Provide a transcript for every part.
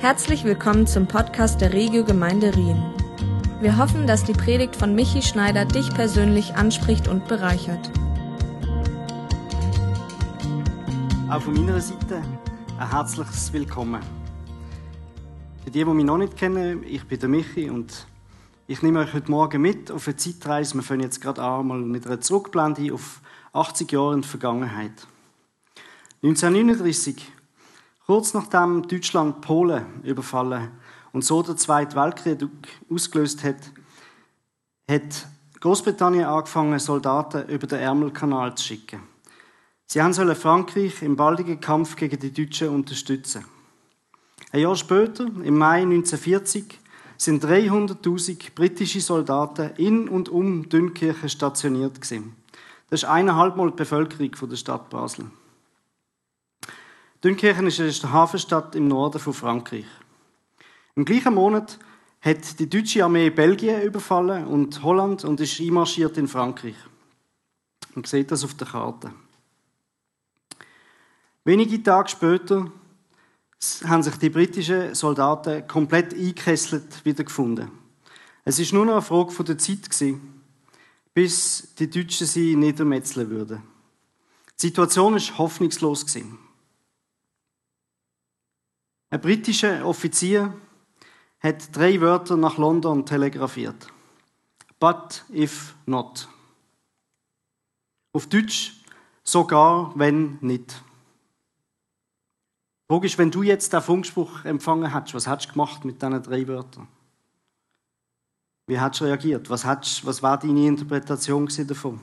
Herzlich willkommen zum Podcast der Regio Gemeinde Rien. Wir hoffen, dass die Predigt von Michi Schneider dich persönlich anspricht und bereichert. Auch von meiner Seite ein herzliches Willkommen. Für die, die mich noch nicht kennen, ich bin der Michi und ich nehme euch heute Morgen mit auf eine Zeitreise. Wir fangen jetzt gerade an mal mit einer Zurückblende auf 80 Jahre in die Vergangenheit. 1939 Kurz nachdem Deutschland Polen überfallen und so der Zweite Weltkrieg ausgelöst hat, hat Großbritannien angefangen, Soldaten über den Ärmelkanal zu schicken. Sie sollen Frankreich im baldigen Kampf gegen die Deutschen unterstützen. Ein Jahr später, im Mai 1940, sind 300.000 britische Soldaten in und um Dünkirchen stationiert. Das ist eineinhalb Mal die Bevölkerung der Stadt Basel. Dünkirchen ist eine Hafenstadt im Norden von Frankreich. Im gleichen Monat hat die deutsche Armee Belgien überfallen und Holland und ist einmarschiert in Frankreich. Man sieht das auf der Karte. Wenige Tage später haben sich die britischen Soldaten komplett eingekesselt wiedergefunden. Es ist nur noch eine Frage der Zeit bis die Deutschen sie niedermetzeln würden. Die Situation ist hoffnungslos. Ein britischer Offizier hat drei Wörter nach London telegrafiert. But if not. Auf Deutsch sogar wenn nicht. Logisch, wenn du jetzt den Funkspruch empfangen hättest, was hättest du gemacht mit diesen drei Wörtern? Wie hättest du reagiert? Was, hättest, was war deine Interpretation davon?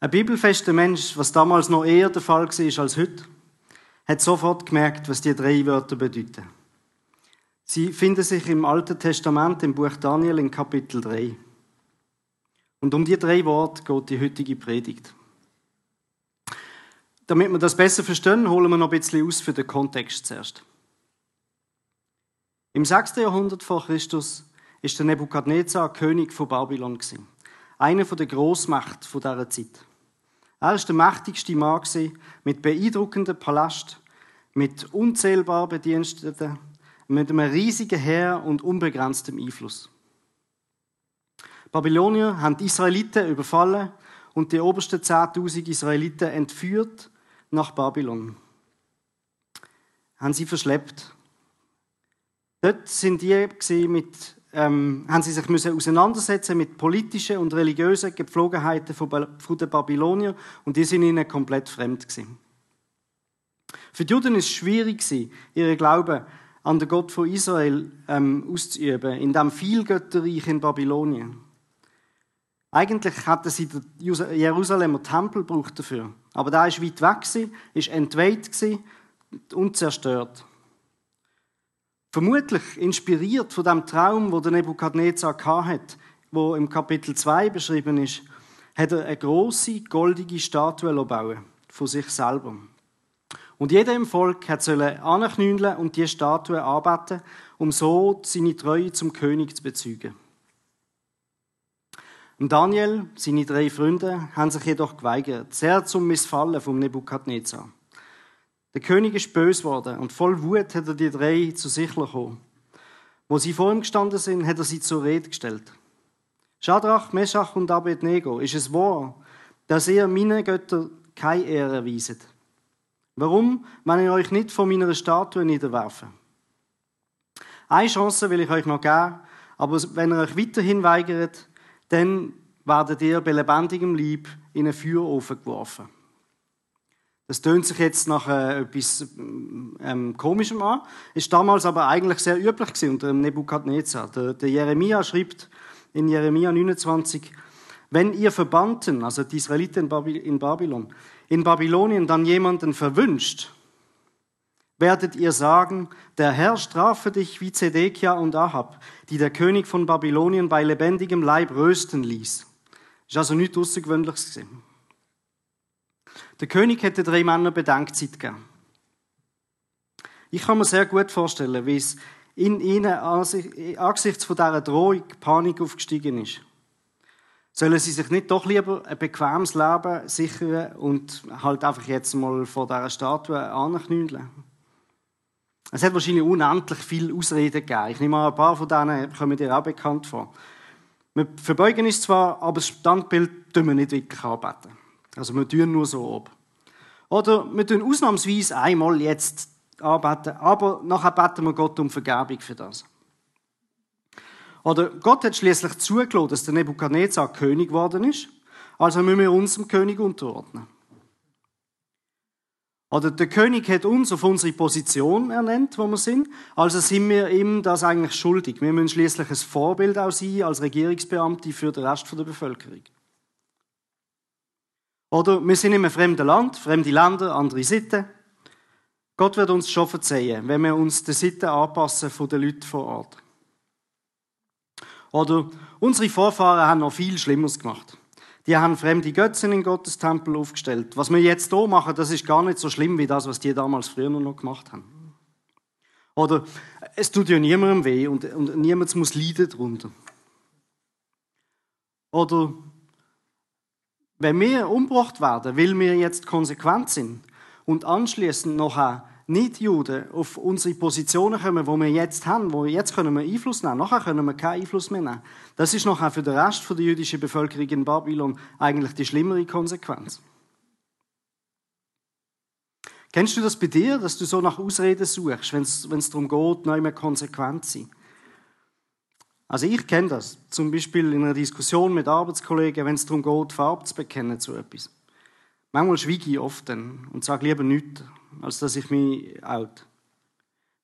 Ein bibelfester Mensch, was damals noch eher der Fall war als heute, hat sofort gemerkt, was die drei Wörter bedeuten. Sie finden sich im Alten Testament im Buch Daniel in Kapitel 3. Und um die drei Worte geht die heutige Predigt. Damit wir das besser verstehen, holen wir noch ein bisschen aus für den Kontext zuerst. Im 6. Jahrhundert vor Christus ist der Nebukadnezar König von Babylon einer der Großmächte dieser Zeit. Er war der mächtigste Mann mit beeindruckendem Palast, mit unzählbar Bediensteten, mit einem riesigen Heer und unbegrenztem Einfluss. Babylonier haben die Israeliten überfallen und die obersten 10.000 Israeliten entführt nach Babylon. Haben sie verschleppt. Dort sind die mit ähm, haben sie sich müssen auseinandersetzen mit politischen und religiösen Gepflogenheiten von, von den Babyloniern und die sind ihnen komplett fremd gewesen. Für die Juden ist es schwierig ihren Glauben an den Gott von Israel ähm, auszuüben, in dem Vielgötterreich in Babylonien. Eigentlich hatten sie den Jerusalemer Tempel braucht dafür, aber da ist weit weg gewesen, entweiht und zerstört. Vermutlich inspiriert von dem Traum, wo der Nebukadnezar hatte, wo im Kapitel 2 beschrieben ist, hat er eine große goldige Statue bauen von sich selber. Und jeder im Volk hat sollen anknündeln und die Statue anbeten, um so seine Treue zum König zu bezeugen. Und Daniel, seine drei Freunde, haben sich jedoch geweigert, sehr zum Missfallen vom Nebukadnezar. Der König ist böse geworden und voll Wut hat er die drei zu sich gekommen. Wo sie vor ihm gestanden sind, hat er sie zur Rede gestellt. Schadrach, Meschach und Abednego, ist es wahr, dass ihr meinen Götter keine Ehre weiset? Warum, wenn ihr euch nicht von meiner Statue niederwerfen? Eine Chance will ich euch noch geben, aber wenn ihr euch weiterhin weigert, dann werdet ihr bei lebendigem Leib in einen Feuerofen geworfen. Das tönt sich jetzt nach äh, etwas ähm, Komischem an, ist damals aber eigentlich sehr üblich gewesen unter dem Nebukadnezar. Der, der Jeremia schreibt in Jeremia 29, wenn ihr Verbannten, also die Israeliten in Babylon, in Babylonien dann jemanden verwünscht, werdet ihr sagen, der Herr strafe dich wie Zedekia und Ahab, die der König von Babylonien bei lebendigem Leib rösten ließ. Ist also nichts Außergewöhnliches gewesen. Der König hätte drei Männern Bedenkzeit gegeben. Ich kann mir sehr gut vorstellen, wie es in ihnen angesichts von dieser Drohung Panik aufgestiegen ist. Sollen sie sich nicht doch lieber ein bequemes Leben sichern und halt einfach jetzt mal vor dieser Statue anknündeln? Es hat wahrscheinlich unendlich viele Ausreden gegeben. Ich nehme an, ein paar von denen kommen dir auch bekannt vor. Wir verbeugen uns zwar, aber das Standbild tun wir nicht wirklich anbeten. Also wir tun nur so ab. Oder wir tun ausnahmsweise einmal jetzt anbeten, aber nachher beten wir Gott um Vergebung für das. Oder Gott hat schließlich zugelassen, dass der Nebukadnezar König geworden ist, also müssen wir uns dem König unterordnen. Oder der König hat uns auf unsere Position ernannt, wo wir sind, also sind wir ihm das eigentlich schuldig. Wir müssen schließlich ein Vorbild auch sein als Regierungsbeamte für den Rest der Bevölkerung. Oder wir sind in einem fremden Land, fremde Länder, andere Sitten. Gott wird uns schon verzeihen, wenn wir uns der Sitten anpassen von den Leuten vor Ort. Oder unsere Vorfahren haben noch viel Schlimmeres gemacht. Die haben fremde Götzen in Gottes Tempel aufgestellt. Was wir jetzt hier machen, das ist gar nicht so schlimm wie das, was die damals früher noch gemacht haben. Oder es tut ja niemandem weh und, und niemand muss leiden darunter. Oder wenn wir umgebracht werden, weil wir jetzt konsequent sind und anschließend noch nicht-Juden auf unsere Positionen kommen, wo wir jetzt haben, wo jetzt können wir Einfluss nehmen, nachher können wir keinen Einfluss mehr nehmen. Das ist nachher für den Rest der jüdischen Bevölkerung in Babylon eigentlich die schlimmere Konsequenz. Kennst du das bei dir, dass du so nach Ausreden suchst, wenn es darum geht, neu mehr konsequent zu sein? Also ich kenne das, zum Beispiel in einer Diskussion mit Arbeitskollegen, wenn es darum geht, Farbe zu bekennen zu etwas. Manchmal schweige ich oft dann und sage lieber nichts, als dass ich mich out.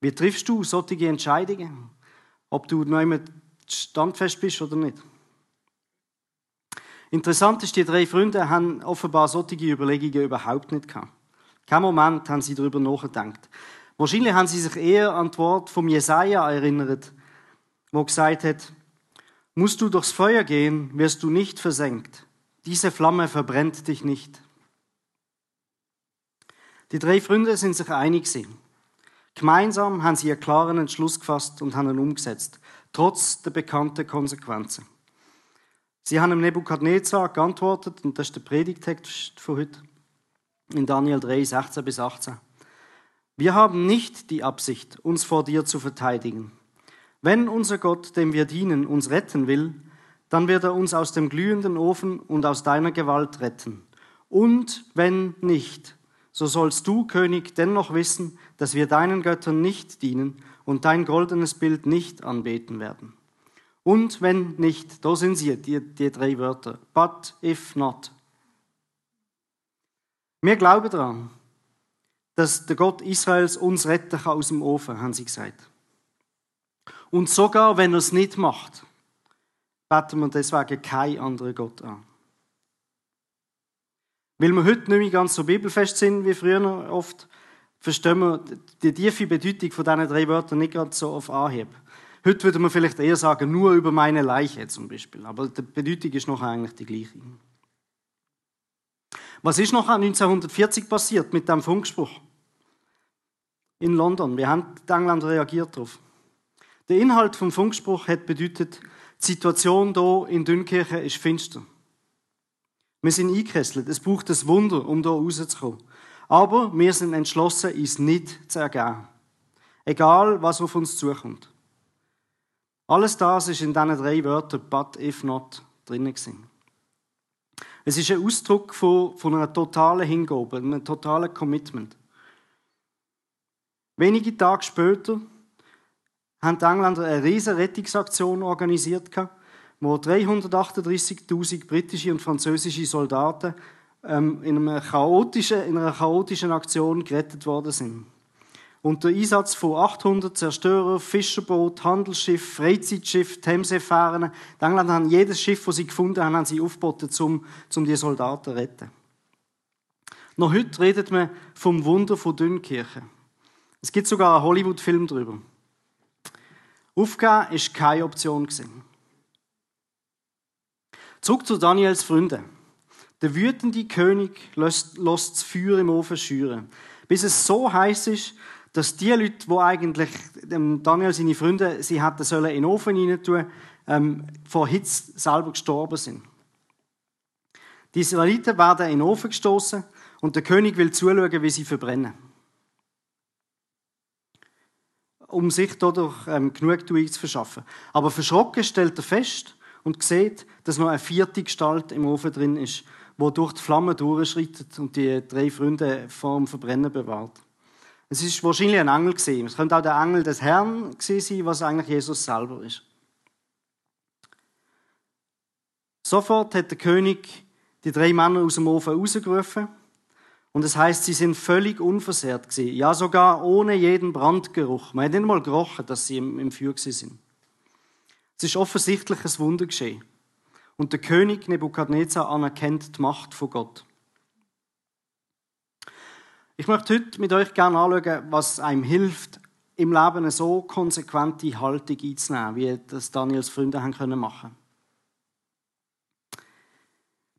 Wie triffst du solche Entscheidungen? Ob du noch immer standfest bist oder nicht? Interessant ist, die drei Freunde haben offenbar solche Überlegungen überhaupt nicht gehabt. Kein Moment haben sie darüber nachgedacht. Wahrscheinlich haben sie sich eher an das Wort vom Jesaja erinnert, wo gesagt hat, musst du durchs Feuer gehen, wirst du nicht versenkt. Diese Flamme verbrennt dich nicht. Die drei Freunde sind sich einig Gemeinsam haben sie einen klaren Entschluss gefasst und haben ihn umgesetzt, trotz der bekannten Konsequenzen. Sie haben dem Nebukadnezar geantwortet, und das ist der Predigtext von heute, in Daniel 3, 16 bis 18. Wir haben nicht die Absicht, uns vor dir zu verteidigen. Wenn unser Gott, dem wir dienen, uns retten will, dann wird er uns aus dem glühenden Ofen und aus deiner Gewalt retten. Und wenn nicht, so sollst du, König, dennoch wissen, dass wir deinen Göttern nicht dienen und dein goldenes Bild nicht anbeten werden. Und wenn nicht, da sind sie, die, die drei Wörter, but if not. Wir glauben daran, dass der Gott Israels uns retten kann aus dem Ofen, haben sie gesagt. Und sogar wenn er es nicht macht, beten wir deswegen keinen anderen Gott an. Weil wir heute nicht mehr ganz so bibelfest sind wie früher oft, verstehen wir die tiefe Bedeutung von diesen drei Wörtern nicht ganz so auf Anhieb. Heute würde man vielleicht eher sagen, nur über meine Leiche zum Beispiel. Aber die Bedeutung ist noch eigentlich die gleiche. Was ist noch 1940 passiert mit dem Funkspruch? In London. Wir haben in England reagiert darauf. Der Inhalt vom Funkspruch hat bedeutet, die Situation hier in Dünkirchen ist finster. Wir sind eingekesselt. Es braucht ein Wunder, um hier rauszukommen. Aber wir sind entschlossen, uns nicht zu ergeben. Egal, was auf uns zukommt. Alles das ist in diesen drei Wörtern but if not drinnen gewesen. Es ist ein Ausdruck von, von einer totalen Hingabe, einem totalen Commitment. Wenige Tage später haben die Engländer eine riesige Rettungsaktion organisiert wo 338.000 britische und französische Soldaten ähm, in, einer chaotischen, in einer chaotischen Aktion gerettet worden sind. Unter Einsatz von 800 Zerstörer, Fischerboot, Handelsschiff, Freizeitschiff, Themsefähren. Die Engländer haben jedes Schiff, das sie gefunden haben, haben sie aufgeboten, um, um die Soldaten zu retten. Noch heute redet man vom Wunder von Dünkirchen. Es gibt sogar einen Hollywood-Film darüber. Aufgeben war keine Option. Gewesen. Zurück zu Daniels Freunden. Der wütende König lässt, lässt das Feuer im Ofen schüren. Bis es so heiß ist, dass die Leute, die eigentlich Daniel seine Freunde, sie hätten sollen in den Ofen rein tun, ähm, vor Hitze selber gestorben sind. Die Israeliten werden in den Ofen gestoßen und der König will zuschauen, wie sie verbrennen. um sich dadurch ähm, Genugtuung zu verschaffen. Aber verschrocken stellt er fest und sieht, dass noch eine vierte Gestalt im Ofen drin ist, wo durch die Flamme durchschreitet und die drei Freunde vor dem Verbrennen bewahrt. Es ist wahrscheinlich ein Engel gewesen. Es könnte auch der Engel des Herrn sein, was eigentlich Jesus selber ist. Sofort hat der König die drei Männer aus dem Ofen rausgerufen und es heißt, sie sind völlig unversehrt gewesen. Ja, sogar ohne jeden Brandgeruch. Man hat nicht mal gerochen, dass sie im, im Feuer sind. Es ist offensichtlich ein Wunder geschehen. Und der König Nebukadnezar anerkennt die Macht von Gott. Ich möchte heute mit euch gerne anschauen, was einem hilft, im Leben eine so konsequente Haltung einzunehmen, wie das Daniels Freunde haben können machen.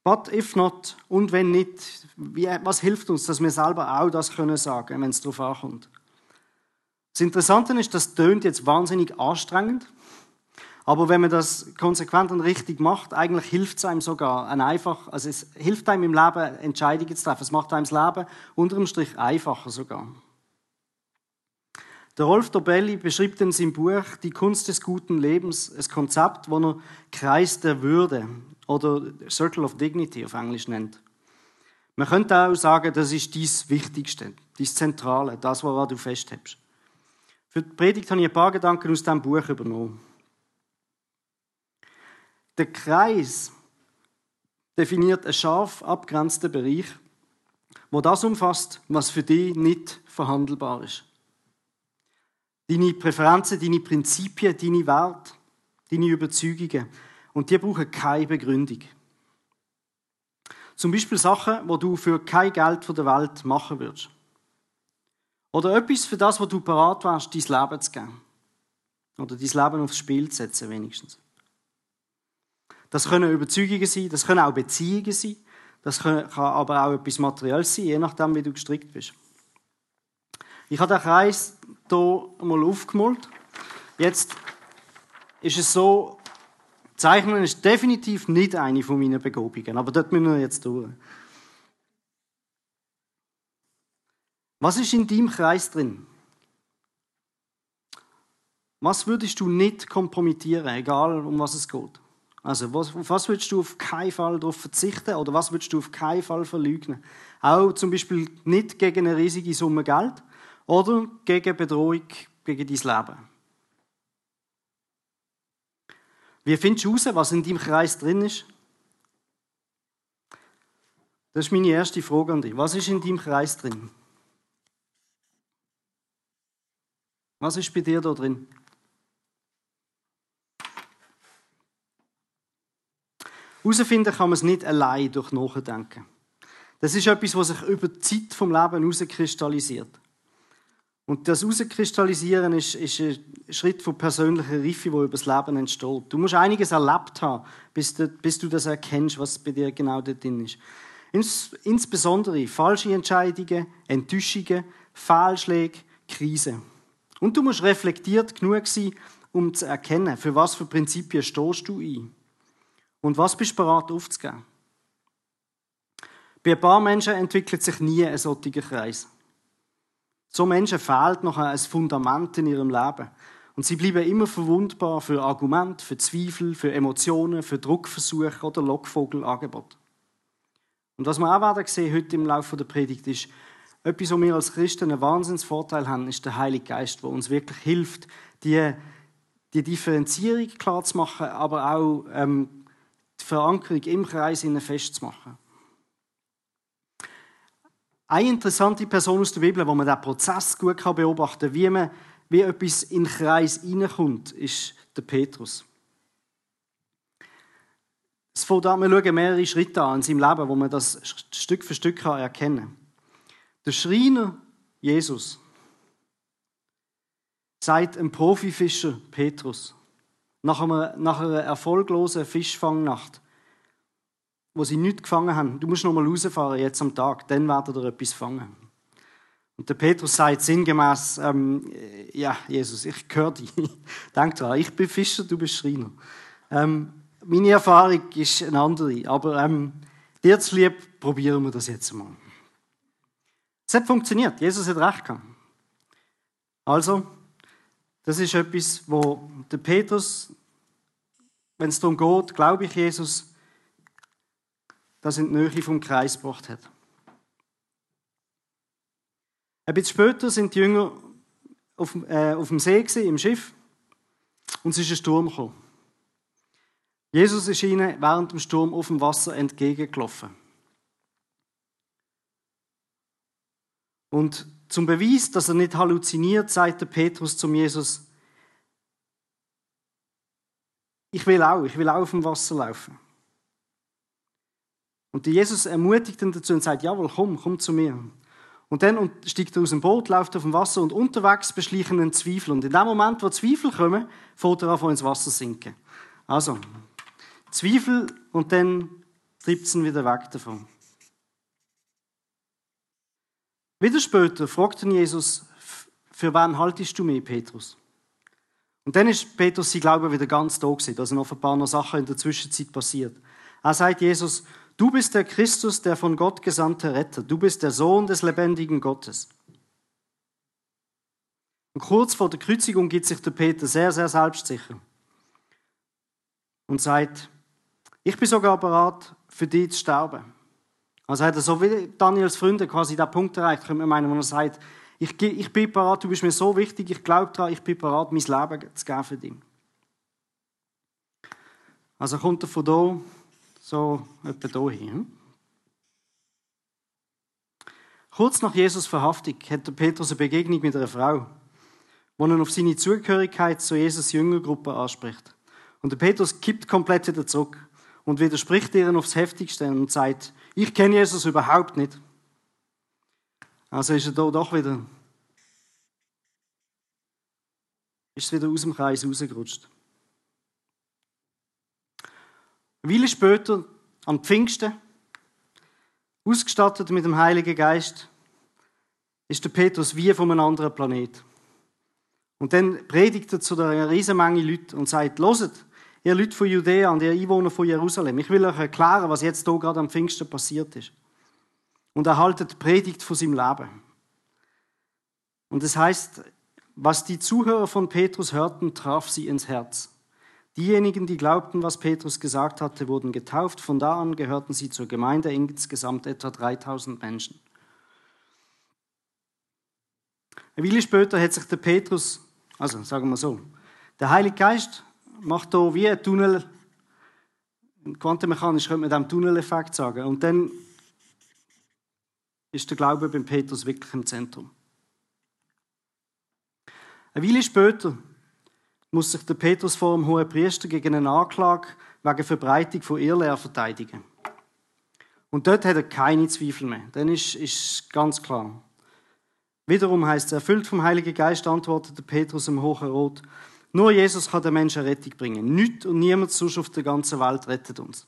But if not und wenn nicht, wie, was hilft uns, dass wir selber auch das können sagen, wenn es darauf ankommt? Das Interessante ist, das tönt jetzt wahnsinnig anstrengend, aber wenn man das konsequent und richtig macht, eigentlich hilft es einem sogar ein einfach, also es hilft einem im Leben Entscheidungen zu treffen. Es macht einem das Leben unter dem Strich einfacher sogar. Der Rolf Dobelli beschreibt in seinem Buch Die Kunst des guten Lebens ein Konzept, das er Kreis der Würde oder Circle of Dignity auf Englisch nennt. Man könnte auch sagen, das ist dies Wichtigste, dies Zentrale, das, woran du festhältst. Für die Predigt habe ich ein paar Gedanken aus diesem Buch übernommen. Der Kreis definiert einen scharf abgrenzten Bereich, wo das umfasst, was für dich nicht verhandelbar ist. Deine Präferenzen, deine Prinzipien, deine Werte, deine Überzeugungen. Und die brauchen keine Begründung. Zum Beispiel Sachen, wo du für kein Geld von der Welt machen würdest. Oder etwas für das, wo du parat warst, dein Leben zu geben. Oder dein Leben aufs Spiel zu setzen, wenigstens. Das können Überzeugungen sein, das können auch Beziehungen sein, das kann aber auch etwas Materielles sein, je nachdem, wie du gestrickt bist. Ich habe den Kreis hier mal aufgemalt. Jetzt ist es so, Zeichnen ist definitiv nicht eine von meinen Begabungen, aber dort müssen wir jetzt durch. Was ist in deinem Kreis drin? Was würdest du nicht kompromittieren, egal um was es geht? Also, was, was würdest du auf keinen Fall darauf verzichten oder was würdest du auf keinen Fall verleugnen? Auch zum Beispiel nicht gegen eine riesige Summe Geld oder gegen Bedrohung gegen dein Leben. Wie findest du heraus, was in deinem Kreis drin ist? Das ist meine erste Frage an dich. Was ist in deinem Kreis drin? Was ist bei dir da drin? Herausfinden kann man es nicht allein durch Nachdenken. Das ist etwas, was sich über die Zeit vom Leben herauskristallisiert. Und das Herauskristallisieren ist, ist ein Schritt von persönlicher Reife, wo über das Leben entsteht. Du musst einiges erlebt haben, bis du, bis du das erkennst, was bei dir genau dort drin ist. Ins, insbesondere falsche Entscheidungen, Enttäuschungen, Fehlschläge, Krisen. Und du musst reflektiert genug sein, um zu erkennen, für was für Prinzipien stehst du ein. Und was bist du bereit aufzugeben. Bei ein paar Menschen entwickelt sich nie ein solcher Kreis. So Menschen fehlt noch ein Fundament in ihrem Leben. Und sie bleiben immer verwundbar für Argumente, für Zweifel, für Emotionen, für Druckversuche oder Lockvogelangebote. Und was wir auch werden sehen heute im Laufe der Predigt ist, etwas, was wir als Christen einen Wahnsinnsvorteil haben, ist der Heilige Geist, der uns wirklich hilft, die, die Differenzierung klar zu machen, aber auch ähm, die Verankerung im Kreis festzumachen. Eine interessante Person aus der Bibel, wo man den Prozess gut beobachten kann, wie, man, wie etwas in den Kreis hineinkommt, ist der Petrus. Es fängt an, wir schauen mehrere Schritte an in seinem Leben, wo man das Stück für Stück erkennen kann. Der Schreiner Jesus sagt einem Profifischer Petrus nach einer, nach einer erfolglosen Fischfangnacht, wo sie nichts gefangen haben, du musst noch mal rausfahren jetzt am Tag, dann werdet ihr etwas fangen. Und der Petrus sagt sinngemäß, ähm, ja, Jesus, ich gehöre dir. Denk dran, ich bin Fischer, du bist Schreiner. Ähm, meine Erfahrung ist eine andere, aber ähm, dir zu lieb, probieren wir das jetzt mal. Es hat funktioniert, Jesus hat recht gehabt. Also, Das ist etwas, wo der Petrus, wenn es darum geht, glaube ich Jesus, das in die Nähe vom Kreis gebracht hat. Ein bisschen später sind die Jünger auf, äh, auf dem See gewesen, im Schiff und es ist ein Sturm gekommen. Jesus ist ihnen während dem Sturm auf dem Wasser entgegengelaufen. Und zum Beweis, dass er nicht halluziniert, sagt der Petrus zum Jesus, ich will auch, ich will auch auf dem Wasser laufen. Und Jesus ermutigt ihn dazu und sagt, jawohl, komm, komm zu mir. Und dann steigt er aus dem Boot, läuft auf dem Wasser und unterwegs beschlichen ihn Zweifel. Und in dem Moment, wo Zweifel kommen, fährt er an, ins Wasser sinken. Also, Zweifel und dann treibt es ihn wieder weg davon. Wieder später fragt ihn Jesus, für wen haltest du mich, Petrus? Und dann ist Petrus sein Glaube wieder ganz da gewesen, da sind noch ein Sachen in der Zwischenzeit passiert. Er sagt Jesus, du bist der Christus, der von Gott gesandte Retter, du bist der Sohn des lebendigen Gottes. Und kurz vor der Kreuzigung gibt sich der Peter sehr, sehr selbstsicher und sagt, ich bin sogar bereit, für dich zu sterben. Also hat er so wie Daniels Freunde quasi den Punkt erreicht, könnte man meinen, wo er sagt, ich, ich bin bereit, du bist mir so wichtig, ich glaube daran, ich bin bereit, mein Leben zu geben für dich. Also kommt er von da so etwa hier hin. Kurz nach Jesus Verhaftung hat der Petrus eine Begegnung mit einer Frau, wo er auf seine Zugehörigkeit zu Jesus Jüngergruppe anspricht. Und der Petrus kippt komplett wieder zurück und widerspricht ihr aufs Heftigste und sagt, ich kenne Jesus überhaupt nicht. Also ist er da doch wieder, ist wieder aus dem Kreis rausgerutscht. Weile später, am Pfingsten, ausgestattet mit dem Heiligen Geist, ist der Petrus wie von einem anderen Planet. Und dann predigt er zu einer riesen Menge Leute und sagt, loset, ihr Leute von Judäa und ihr Einwohner von Jerusalem, ich will euch erklären, was jetzt hier gerade am Pfingsten passiert ist. Und er haltet Predigt von seinem Leben. Und es heißt, was die Zuhörer von Petrus hörten, traf sie ins Herz. Diejenigen, die glaubten, was Petrus gesagt hatte, wurden getauft. Von da an gehörten sie zur Gemeinde, insgesamt etwa 3000 Menschen. Eine Weile später hat sich der Petrus, also sagen wir so, der Heilige Geist macht hier wie ein Tunnel. Quantenmechanisch könnte man dem Tunneleffekt sagen. Und dann ist der Glaube beim Petrus wirklich im Zentrum. Eine Weile später muss sich der Petrus vor dem hohen Priester gegen eine Anklage wegen Verbreitung von Irrlehre verteidigen. Und dort hat er keine Zweifel mehr. Dann ist, ist ganz klar. Wiederum heißt es, erfüllt vom Heiligen Geist antwortete Petrus im Hohen Rot, nur Jesus kann den Menschen Rettung bringen. Nicht und niemand sonst auf der ganzen Welt rettet uns.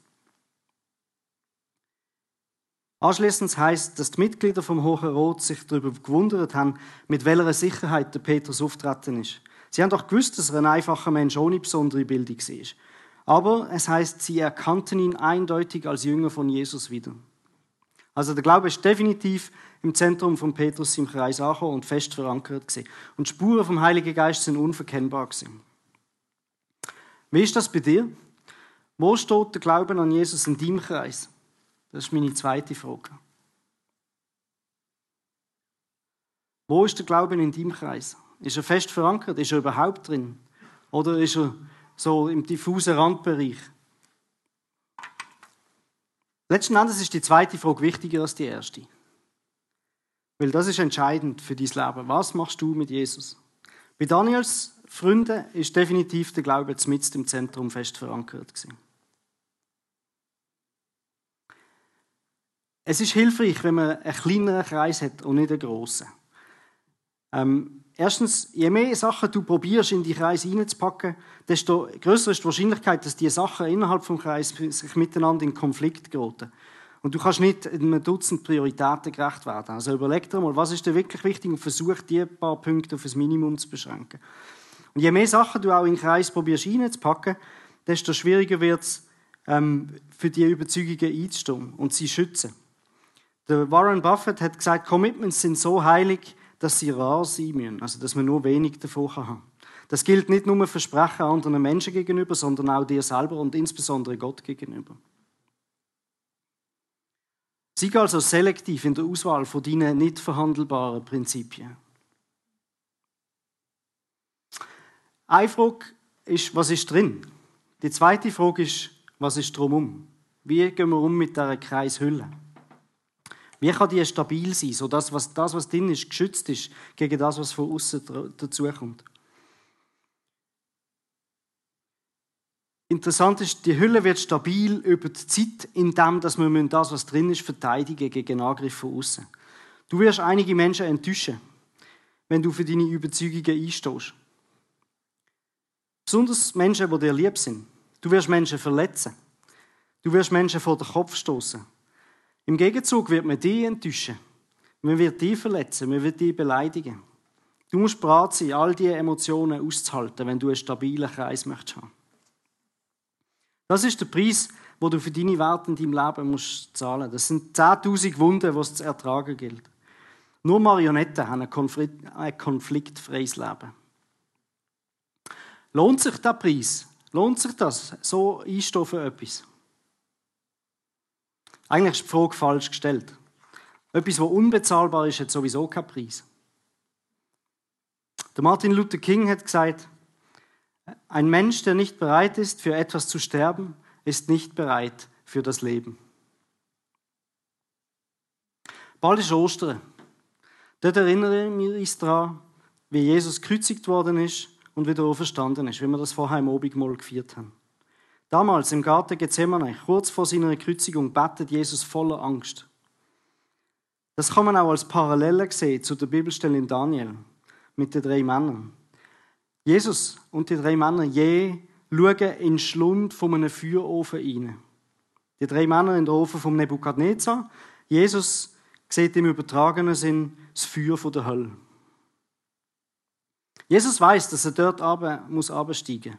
Anschließend heißt, dass die Mitglieder vom Hohen Rot sich darüber gewundert haben, mit welcher Sicherheit der Petrus auftreten ist. Sie haben doch gewusst, dass er ein einfacher Mensch ohne besondere Bildung war. Aber es heißt, sie erkannten ihn eindeutig als Jünger von Jesus wieder. Also der Glaube ist definitiv im Zentrum von Petrus im Kreis angekommen und fest verankert gewesen. Und Spuren vom Heiligen Geist sind unverkennbar gewesen. Wie ist das bei dir? Wo steht der Glauben an Jesus in deinem Kreis? Das ist meine zweite Frage. Wo ist der Glauben in deinem Kreis? Ist er fest verankert? Ist er überhaupt drin? Oder ist er so im diffusen Randbereich? Letzten Endes ist die zweite Frage wichtiger als die erste. Weil das ist entscheidend für dein Leben. Was machst du mit Jesus? Bei Daniels Freunden ist definitiv der Glaube mit im Zentrum fest verankert. Gewesen. Es ist hilfreich, wenn man einen kleineren Kreis hat und nicht einen grossen. Ähm, erstens, je mehr Sachen du probierst, in die Kreis hineinzupacken, desto größer ist die Wahrscheinlichkeit, dass die Sachen innerhalb des Kreises sich miteinander in Konflikt geraten. Und du kannst nicht einem Dutzend Prioritäten gerecht werden. Also überleg dir mal, was ist dir wirklich wichtig und versuch, die paar Punkte auf ein Minimum zu beschränken. Und je mehr Sachen du auch in den Kreis probierst reinzupacken, desto schwieriger wird es, ähm, für die Überzeugungen einzustehen und sie schützen. Der Warren Buffett hat gesagt, Commitments sind so heilig, dass sie rar sein müssen, also dass man nur wenig davon haben kann. Das gilt nicht nur Versprechen anderen Menschen gegenüber, sondern auch dir selber und insbesondere Gott gegenüber. Sieg also selektiv in der Auswahl von deinen nicht verhandelbaren Prinzipien. Eine Frage ist, was ist drin? Die zweite Frage ist, was ist drumherum? Wie gehen wir um mit dieser Kreishülle? Wie kann die stabil sein, sodass das, was drin ist, geschützt ist gegen das, was von außen dazukommt? Interessant ist, die Hülle wird stabil über die Zeit, indem dass wir das, was drin ist, verteidigen gegen Angriffe von außen. Du wirst einige Menschen enttäuschen, wenn du für deine Überzeugungen einstehst. Besonders Menschen, die dir lieb sind. Du wirst Menschen verletzen. Du wirst Menschen vor den Kopf stoßen. Im Gegenzug wird man dich enttäuschen. Man wird dich verletzen, man wird dich beleidigen. Du musst bereit sein, all diese Emotionen auszuhalten, wenn du einen stabilen Kreis möchtest. Das ist der Preis, wo du für deine Werte in deinem Leben musst zahlen. Das sind 10.000 Wunden, die es zu ertragen gilt. Nur Marionetten haben ein konfliktfreies Leben. Lohnt sich der Preis? Lohnt sich das, so einstehen für etwas? Eigentlich ist die Frage falsch gestellt. Etwas, was unbezahlbar ist, hat sowieso keinen Preis. Der Martin Luther King hat gesagt, ein Mensch, der nicht bereit ist, für etwas zu sterben, ist nicht bereit für das Leben. Bald ist Ostern. Dort erinnere ich mich daran, wie Jesus gekreuzigt worden ist und wieder auferstanden ist, wie wir das vorher im Obigmal gefeiert haben. Damals im Garten Gethsemane, kurz vor seiner Kreuzigung, betet Jesus voller Angst. Das kann man auch als Parallele sehen zu der Bibelstelle in Daniel mit den drei Männern. Jesus und die drei Männer je schauen in den Schlund von einem Feuerofen rein. Die drei Männer in den Ofen vom Nebukadnezar. Jesus sieht im übertragenen Sinn das Feuer von der Hölle. Jesus weiß, dass er dort runter muss absteigen,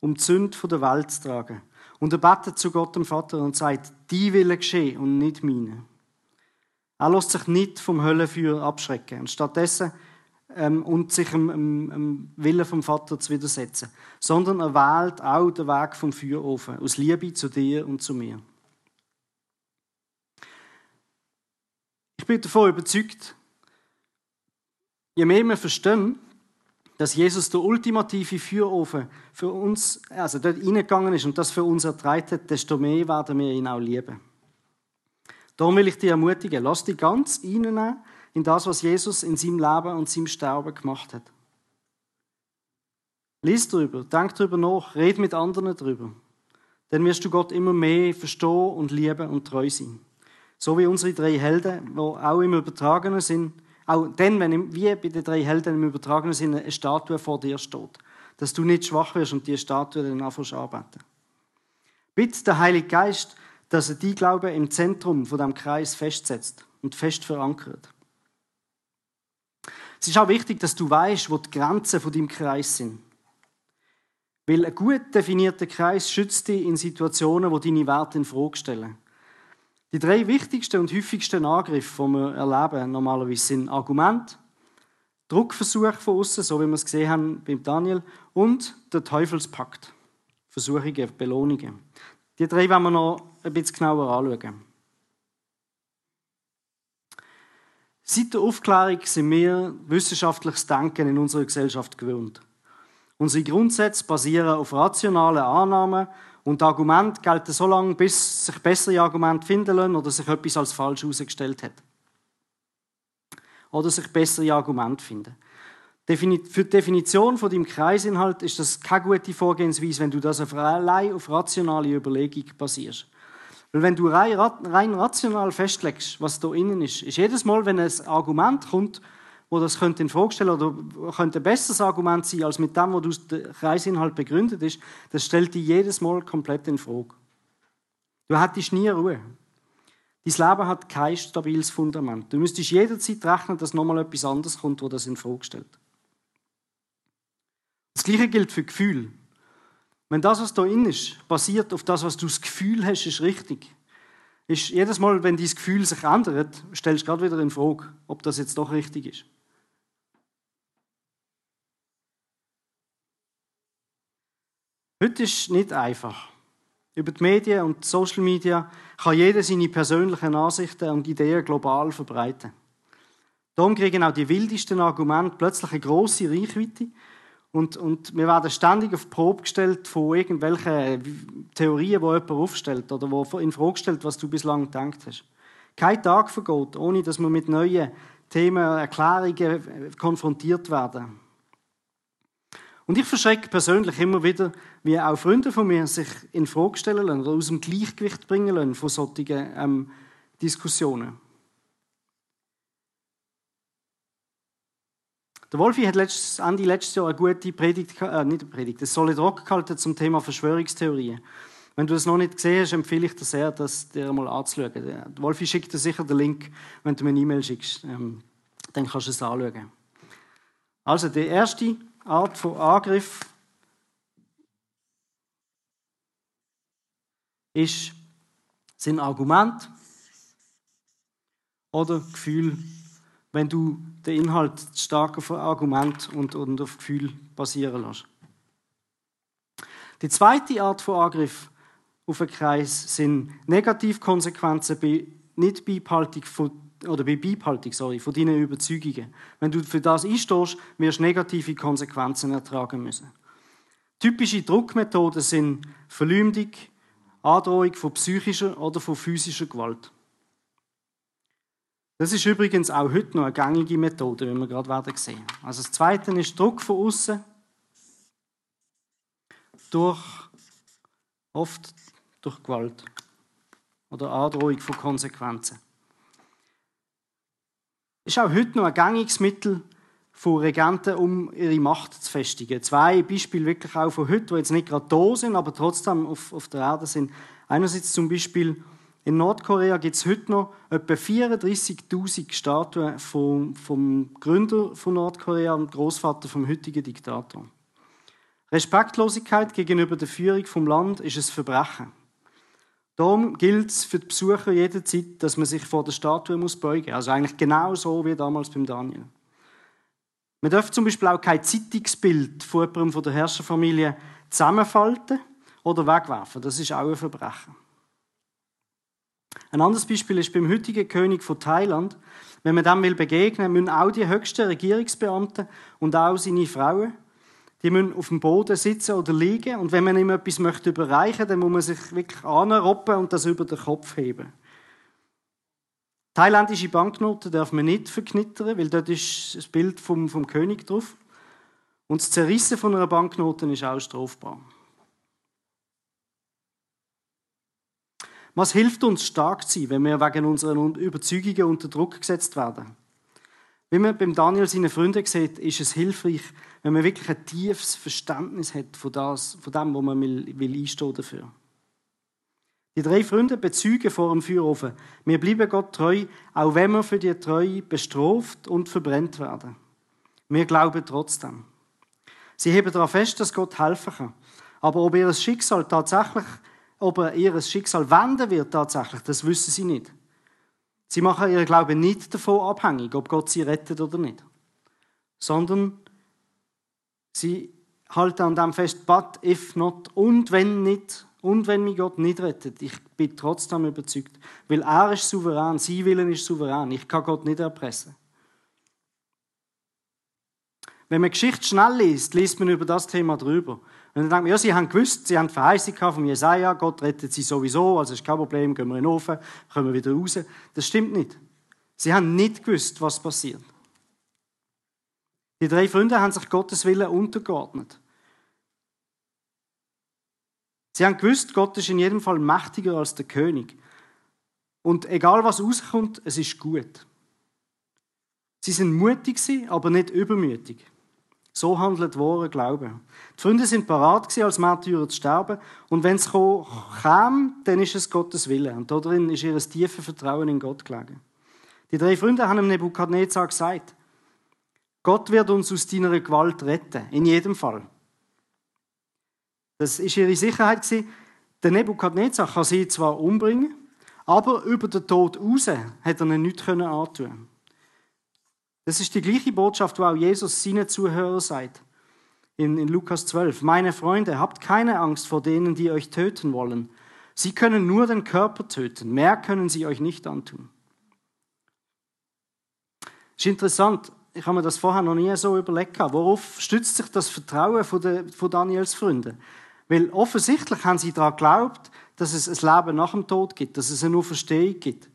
um die Sünde der Welt zu tragen. Und er betet zu Gott dem Vater und sagt, die Wille geschehen und nicht meine. Er lässt sich nicht vom Höllenfeuer abschrecken. Und stattdessen ähm, und sich dem, dem, dem Willen vom Vater zu widersetzen, sondern er wählt auch den Weg vom Feuerofen, aus Liebe zu dir und zu mir. Ich bin davon überzeugt, je mehr wir verstehen, dass Jesus der ultimative Feuerofen für uns, also dort reingegangen ist und das für uns ertreibt hat, desto mehr werden wir ihn auch lieben. Darum will ich dich ermutigen, lass dich ganz reinnehmen in das, was Jesus in seinem Leben und seinem Sterben gemacht hat. Lies darüber, denk darüber nach, red mit anderen darüber. Dann wirst du Gott immer mehr verstehen und lieben und treu sein. So wie unsere drei Helden, die auch im Übertragenen sind, auch dann, wenn wie bei den drei Helden im Übertragenen sind, eine Statue vor dir steht. Dass du nicht schwach wirst und die Statue dann anfängst arbeiten. Bitte der Heilige Geist, dass er die Glaube im Zentrum von dem Kreis festsetzt und fest verankert. Es ist auch wichtig, dass du weißt, wo die Grenzen von deinem Kreis sind. Weil ein gut definierter Kreis schützt dich in Situationen, wo deine Werte in Frage stellen. Die drei wichtigsten und häufigsten Angriffe, die wir erleben, normalerweise sind Argument, Druckversuch von außen, so wie wir es gesehen haben beim Daniel, und der Teufelspakt. Versuchungen, Belohnungen. Die drei wollen wir noch ein bisschen genauer anschauen. Seit der Aufklärung sind wir wissenschaftliches Denken in unserer Gesellschaft gewöhnt. Unsere Grundsätze basieren auf rationalen Annahmen und Argumente gelten so lange, bis sich bessere Argumente finden lassen oder sich etwas als falsch herausgestellt hat. Oder sich bessere Argumente finden. Für die Definition von deinem Kreisinhalt ist das keine gute Vorgehensweise, wenn du das allein auf rationale Überlegung basierst. Weil wenn du rein, rein rational festlegst, was da innen ist, ist jedes Mal, wenn ein Argument kommt, wo das könnte in Frage stellen oder könnte ein besseres Argument sein als mit dem, wo du der Kreisinhalt begründet ist, das stellt dich jedes Mal komplett in Frage. Du hättest nie Ruhe. Dein Leben hat kein stabiles Fundament. Du müsstest jederzeit rechnen, dass nochmal etwas anderes kommt, wo das in Frage stellt. Das Gleiche gilt für Gefühl. Wenn das, was da innen ist, basiert auf das, was du das Gefühl hast, ist richtig, ist jedes Mal, wenn dein Gefühl sich ändert, stellst du gerade wieder in Frage, ob das jetzt doch richtig ist. Heute ist nicht einfach. Über die Medien und Social Media kann jeder seine persönlichen Ansichten und Ideen global verbreiten. Darum kriegen auch die wildesten Argumente plötzlich eine grosse Reichweite und, und wir werden ständig auf die Probe gestellt von irgendwelchen Theorien, die jemand aufstellt oder wo in Frage stellt, was du bislang gedacht hast. Kein Tag vergeht, ohne dass wir mit neuen Themen, Erklärungen konfrontiert werden. Und ich verschrecke persönlich immer wieder, wie auch Freunde von mir sich in Frage stellen lassen oder aus dem Gleichgewicht bringen lassen von solchen ähm, Diskussionen. Der Wolfi hat letztes, Ende letztes Jahr eine gute Predigt, äh, nicht eine Predigt, eine Solid Rock gehalten zum Thema Verschwörungstheorien. Wenn du es noch nicht gesehen hast, empfehle ich dir sehr, das dir mal anzuschauen. Der Wolfi schickt dir sicher den Link, wenn du mir eine E-Mail schickst. Ähm, dann kannst du es anschauen. Also, die erste Art von Angriff ist, sind Argument oder Gefühl wenn du den Inhalt stark auf Argument und, und auf Gefühl basieren lässt. Die zweite Art von Angriff auf einen Kreis sind Negativkonsequenzen bei Nicht-Beibehaltung von, oder bei Beibehaltung sorry, von deinen Überzeugungen. Wenn du für das einstehst, wirst du negative Konsequenzen ertragen müssen. Typische Druckmethoden sind Verleumdung, Androhung von psychischer oder von physischer Gewalt. Das ist übrigens auch heute noch eine gängige Methode, wie wir gerade werden sehen. Also das Zweite ist Druck von außen durch oft durch Gewalt oder Androhung von Konsequenzen. Ist auch heute noch ein gängiges Mittel von Regenten, um ihre Macht zu festigen. Zwei Beispiele wirklich auch von heute, die jetzt nicht gerade da sind, aber trotzdem auf, auf der Erde sind. Einerseits zum Beispiel in Nordkorea gibt es heute noch etwa 34.000 Statuen vom, vom Gründer von Nordkorea und Großvater vom heutigen Diktator. Respektlosigkeit gegenüber der Führung vom Land ist ein Verbrechen. Darum gilt es für die Besucher jederzeit, dass man sich vor der Statue muss beugen muss. Also eigentlich genau so wie damals beim Daniel. Man darf zum Beispiel auch kein Zeitungsbild von jemandem von der Herrscherfamilie zusammenfalten oder wegwerfen. Das ist auch ein Verbrechen. Ein anderes Beispiel ist beim heutigen König von Thailand. Wenn man dem will begegnen, müssen auch die höchsten Regierungsbeamten und auch seine Frauen, die müssen auf dem Boden sitzen oder liegen. Und wenn man ihm etwas möchte überreichen, dann muss man sich wirklich anroppen und das über den Kopf heben. Thailändische Banknoten darf man nicht verknittern, weil dort ist das Bild vom, vom König drauf. Und das Zerrissen von einer Banknote ist auch strafbar. Was hilft uns, stark zu sein, wenn wir wegen unserer Überzeugungen unter Druck gesetzt werden? Wie man beim Daniel seine Freunde sieht, ist es hilfreich, wenn man wirklich ein tiefes Verständnis hat von, das, von dem, wo man will, will einstehen dafür. Die drei Freunde bezeugen vor dem Feuerofen, wir bleiben Gott treu, auch wenn wir für die Treue bestraft und verbrennt werden. Wir glauben trotzdem. Sie heben darauf fest, dass Gott helfen kann. Aber ob ihr Schicksal tatsächlich ob er ihr Schicksal wenden wird tatsächlich, das wissen sie nicht. Sie machen ihren Glauben nicht davon abhängig, ob Gott sie rettet oder nicht. Sondern sie halten an dem fest, but if not, und wenn nicht, und wenn mich Gott nicht rettet, ich bin trotzdem überzeugt. Weil er ist souverän, sein Willen ist souverän, ich kann Gott nicht erpressen. Wenn man Geschichte schnell liest, liest man über das Thema drüber. Und dann denkt man, ja, sie haben gewusst, sie haben die Verheißung von Jesaja, Gott rettet sie sowieso, also ist kein Problem, gehen wir in den Ofen, kommen wir wieder raus. Das stimmt nicht. Sie haben nicht gewusst, was passiert. Die drei Freunde haben sich Gottes Willen untergeordnet. Sie haben gewusst, Gott ist in jedem Fall mächtiger als der König. Und egal was rauskommt, es ist gut. Sie sind mutig, aber nicht übermütig. So handelt wahrer Glaube. Die Freunde sind parat als Märtyrer zu sterben. Und wenn es kam, dann ist es Gottes Wille. Und darin ist ihr tiefes Vertrauen in Gott gelegen. Die drei Freunde haben Nebukadnezar gesagt, Gott wird uns aus deiner Gewalt retten. In jedem Fall. Das ist ihre Sicherheit. Der Nebukadnezar kann sie zwar umbringen, aber über den Tod raus hat er ihnen nichts antun Das ist die gleiche Botschaft, die auch Jesus seinen Zuhörern sagt. in, in Lukas 12. Meine Freunde, habt keine Angst vor denen, die euch töten wollen. Sie können nur den Körper töten, mehr können sie euch nicht antun. Ist interessant, ich habe mir das vorher noch nie so überlegt. Worauf stützt sich das Vertrauen von, der, von Daniels Freunden? Weil offensichtlich haben sie daran geglaubt, dass es ein Leben nach dem Tod gibt, dass es eine Auferstehung gibt.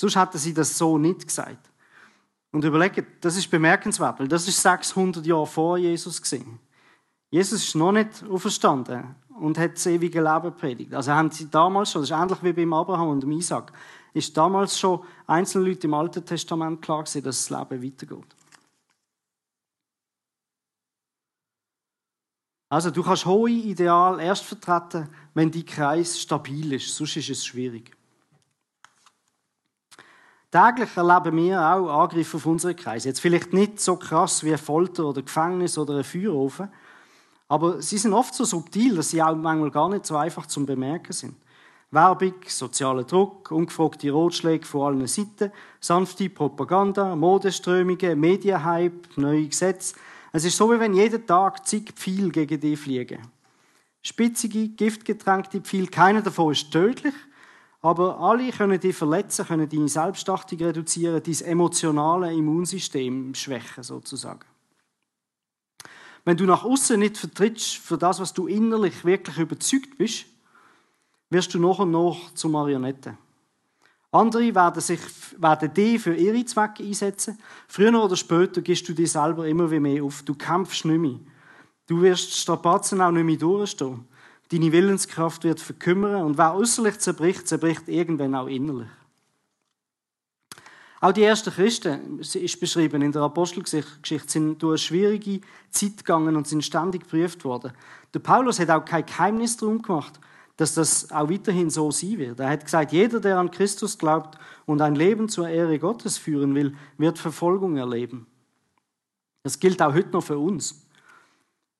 Sonst hätten sie das so nicht gesagt. Und überlegt, das ist bemerkenswert, weil das ist 600 Jahre vor Jesus gesehen. Jesus ist noch nicht auferstanden und hat das ewige Leben predigt. Also haben sie damals schon, das ist ähnlich wie beim Abraham und dem Isaac, ist damals schon einzelnen Leuten im Alten Testament klar gewesen, dass das Leben weitergeht. Also du kannst hohe Ideal erst vertreten, wenn die Kreis stabil ist, sonst ist es schwierig. Täglich erleben wir auch Angriffe auf unsere Kreise. Jetzt vielleicht nicht so krass wie Folter oder Gefängnis oder ein Feuerofen, aber sie sind oft so subtil, dass sie auch manchmal gar nicht so einfach zum Bemerken sind. Werbung, sozialer Druck, ungefragte Ratschläge von allen Seiten, sanfte Propaganda, Modeströmungen, Medienhype, neue Gesetze. Es ist so, wie wenn jeden Tag zig Pfeile gegen dich fliegen. Spitzige, giftgetränkte Pfeile, keiner davon ist tödlich, aber alle können dich verletzen, können deine Selbstachtung reduzieren, dein emotionale Immunsystem schwächen sozusagen. Wenn du nach außen nicht vertrittst für das, was du innerlich wirklich überzeugt bist, wirst du noch und noch zur Marionette. Andere werden, sich, werden dich für ihre Zwecke einsetzen. Früher oder später gehst du dir selber immer mehr auf. Du kämpfst nicht mehr. Du wirst Strapazen auch nicht mehr durchstehen. Deine Willenskraft wird verkümmern und wer äußerlich zerbricht, zerbricht irgendwann auch innerlich. Auch die ersten Christen, ist beschrieben in der Apostelgeschichte, sind durch eine schwierige Zeit gegangen und sind ständig geprüft worden. Der Paulus hat auch kein Geheimnis darum gemacht, dass das auch weiterhin so sein wird. Er hat gesagt, jeder, der an Christus glaubt und ein Leben zur Ehre Gottes führen will, wird Verfolgung erleben. Das gilt auch heute noch für uns.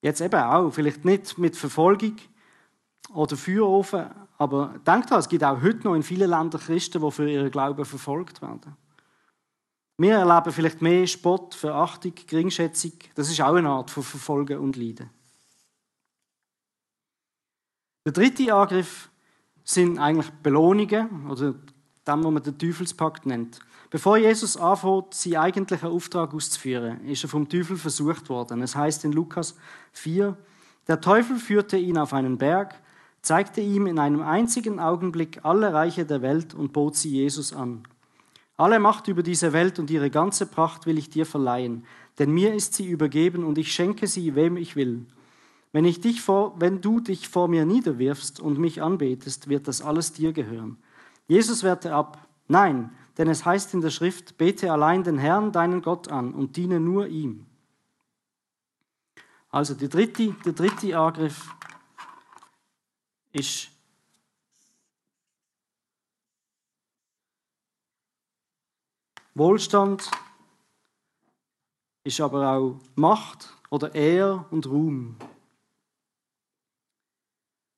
Jetzt eben auch, vielleicht nicht mit Verfolgung, oder Feuerofen. Aber denkt dran, es gibt auch heute noch in vielen Ländern Christen, die für ihren Glauben verfolgt werden. Wir erleben vielleicht mehr Spott, Verachtung, Geringschätzung. Das ist auch eine Art von Verfolgen und Leiden. Der dritte Angriff sind eigentlich Belohnungen oder dem, was man den Teufelspakt nennt. Bevor Jesus anfängt, seinen eigentlichen Auftrag auszuführen, ist er vom Teufel versucht worden. Es heißt in Lukas 4, der Teufel führte ihn auf einen Berg, zeigte ihm in einem einzigen Augenblick alle Reiche der Welt und bot sie Jesus an. Alle Macht über diese Welt und ihre ganze Pracht will ich dir verleihen, denn mir ist sie übergeben und ich schenke sie, wem ich will. Wenn, ich dich vor, wenn du dich vor mir niederwirfst und mich anbetest, wird das alles dir gehören. Jesus wehrte ab. Nein, denn es heißt in der Schrift, bete allein den Herrn, deinen Gott an und diene nur ihm. Also der dritte, der dritte Angriff ist Wohlstand ist aber auch Macht oder Ehr und Ruhm.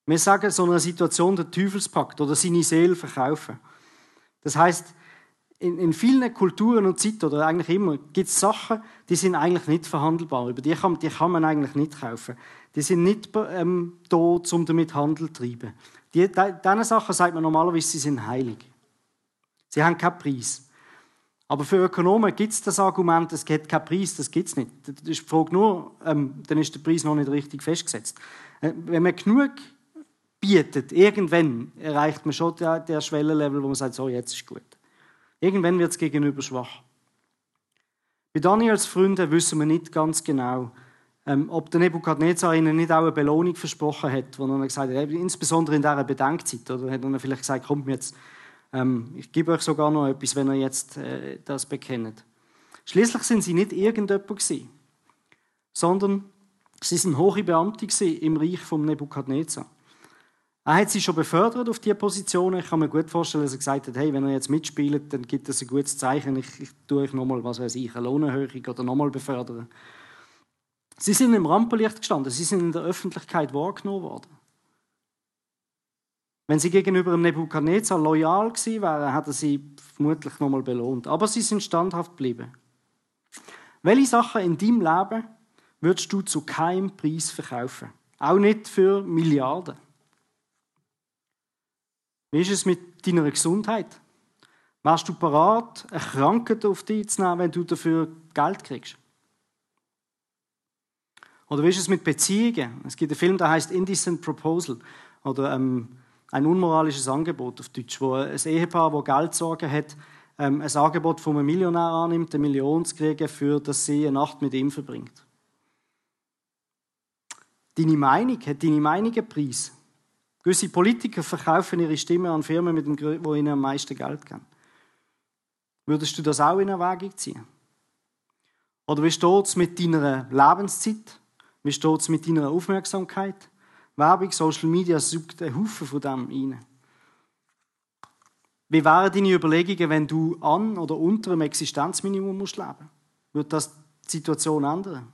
Wir sagen so einer Situation der Teufelspakt oder seine Seele verkaufen. Das heißt, in, in vielen Kulturen und Zeiten oder eigentlich immer gibt es Sachen, die sind eigentlich nicht verhandelbar. Über die kann, die kann man eigentlich nicht kaufen. Die sind nicht ähm, da, um damit Handel zu treiben. Die, diese Sachen sagt man normalerweise, sie sind heilig. Sie haben keinen Preis. Aber für Ökonomen gibt es das Argument, es gibt keinen Preis, das gibt es nicht. Das ist die Frage nur, ähm, dann ist der Preis noch nicht richtig festgesetzt. Äh, wenn man genug bietet, irgendwann erreicht man schon der, der Schwellenlevel, wo man sagt, so, jetzt ist gut. Irgendwann wird es gegenüber schwach. Bei Daniels Freunden wissen wir nicht ganz genau, ähm, ob der Nebukadnezar ihnen nicht auch eine Belohnung versprochen hat, wo er gesagt hat, insbesondere in dieser Bedenkzeit, oder hat er vielleicht gesagt, kommt jetzt, ähm, ich gebe euch sogar noch etwas, wenn ihr jetzt äh, das bekennt. Schließlich sind sie nicht irgendjemand sondern sie sind hohe Beamte im Reich vom Nebukadnezar. Er hat sie schon befördert auf diese Position. Ich kann mir gut vorstellen, dass er gesagt hat, hey, wenn er jetzt mitspielt, dann gibt das ein gutes Zeichen. Ich, ich tue euch nochmal, was weiß ich, eine Lohnerhöhung oder nochmal befördern. Sie sind im Rampenlicht gestanden, sie sind in der Öffentlichkeit wahrgenommen worden. Wenn sie gegenüber dem Nebukadnezar loyal gewesen wären, hätte sie vermutlich nochmal belohnt. Aber sie sind standhaft geblieben. Welche Sachen in deinem Leben würdest du zu keinem Preis verkaufen. Auch nicht für Milliarden. Wie ist es mit deiner Gesundheit? Wärst du bereit, eine Krankheit auf dich zu nehmen, wenn du dafür Geld kriegst? Oder wie ist es mit Beziehungen? Es gibt einen Film, der heißt Indecent Proposal oder ähm, ein unmoralisches Angebot auf Deutsch, wo ein Ehepaar, das Geldsorgen hat, ähm, ein Angebot von einem Millionär annimmt, eine Million zu kriegen, für dass sie eine Nacht mit ihm verbringt. Deine Meinung, hat deine Meinung einen Preis? Gewisse Politiker verkaufen ihre Stimme an Firmen, mit dem, wo ihnen am meisten Geld geben. Würdest du das auch in Erwägung ziehen? Oder wie steht es mit deiner Lebenszeit? Wie steht es mit deiner Aufmerksamkeit? Werbung, Social Media sucht einen Haufen von dem rein. Wie wären deine Überlegungen, wenn du an oder unter einem Existenzminimum musst leben Würde das die Situation ändern?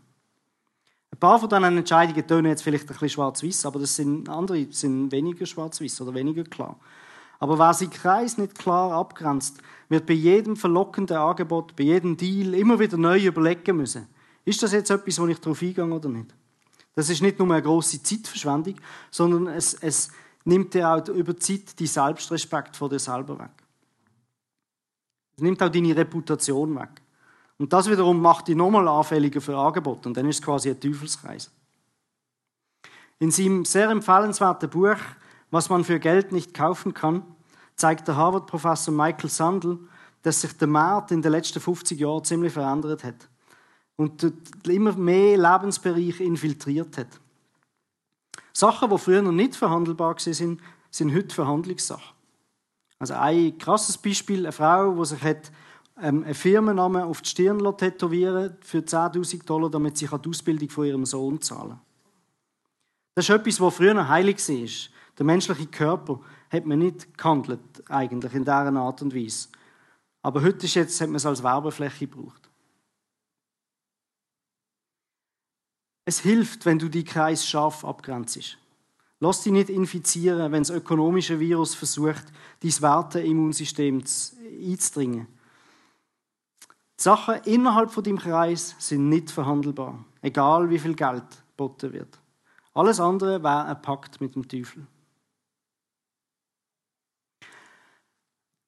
Ein paar von diesen Entscheidungen tönen jetzt vielleicht ein bisschen schwarz-weiß, aber das sind andere sind weniger schwarz-weiß oder weniger klar. Aber wer sich Kreis nicht klar abgrenzt, wird bei jedem verlockenden Angebot, bei jedem Deal immer wieder neu überlegen müssen. Ist das jetzt etwas, wo ich darauf eingehe oder nicht? Das ist nicht nur eine große Zeitverschwendung, sondern es, es nimmt dir auch über die Zeit die Selbstrespekt vor dir selber weg. Es nimmt auch deine Reputation weg. Und das wiederum macht dich nochmal anfälliger für Angebote. Und dann ist es quasi ein Teufelskreis. In seinem sehr empfehlenswerten Buch Was man für Geld nicht kaufen kann, zeigt der Harvard-Professor Michael Sandel, dass sich der Markt in den letzten 50 Jahren ziemlich verändert hat und immer mehr Lebensbereiche infiltriert hat. Sachen, die früher noch nicht verhandelbar waren, sind heute Verhandlungssachen. Also ein krasses Beispiel, eine Frau, die sich hat, ähm, einen Firmennamen auf die Stirn tätowieren für 10'000 Dollar, damit sie die Ausbildung von ihrem Sohn zahlen kann. Das ist etwas, was früher heilig war. Der menschliche Körper hat man nicht gehandelt, eigentlich in dieser Art und Weise. Aber heute ist jetzt, hat man es als Werbefläche gebraucht. Es hilft, wenn du die Kreis scharf abgrenzt. Lass dich nicht infizieren, wenn das ökonomische Virus versucht, dein Werteimmunsystem einzudringen. Die Sachen innerhalb von deinem Kreis sind nicht verhandelbar, egal wie viel Geld geboten wird. Alles andere wäre ein Pakt mit dem Teufel.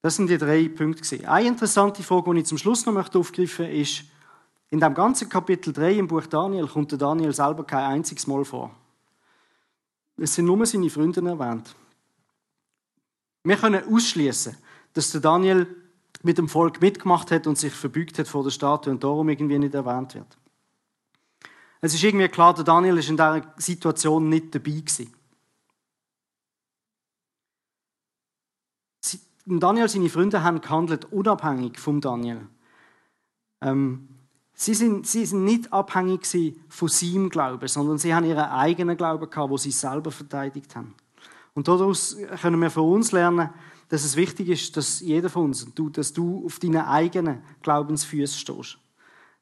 Das sind die drei Punkte. Eine interessante Frage, die ich zum Schluss noch aufgreifen möchte, ist, in dem ganzen Kapitel 3 im Buch Daniel kommt der Daniel selber kein einziges Mal vor. Es sind nur seine Freunde erwähnt. Wir können ausschließen, dass der Daniel mit dem Volk mitgemacht hat und sich verbeugt hat vor der Statue und darum irgendwie nicht erwähnt wird. Es ist irgendwie klar, der Daniel ist in dieser Situation nicht dabei gewesen. Daniel, seine Freunde haben gehandelt unabhängig vom Daniel. Ähm, Sie sind, sie sind nicht abhängig von seinem Glauben, sondern sie haben ihren eigenen Glauben gehabt, wo sie selber verteidigt haben. Und daraus können wir für uns lernen, dass es wichtig ist, dass jeder von uns, dass du auf deinen eigenen Glaubensfüßen stehst.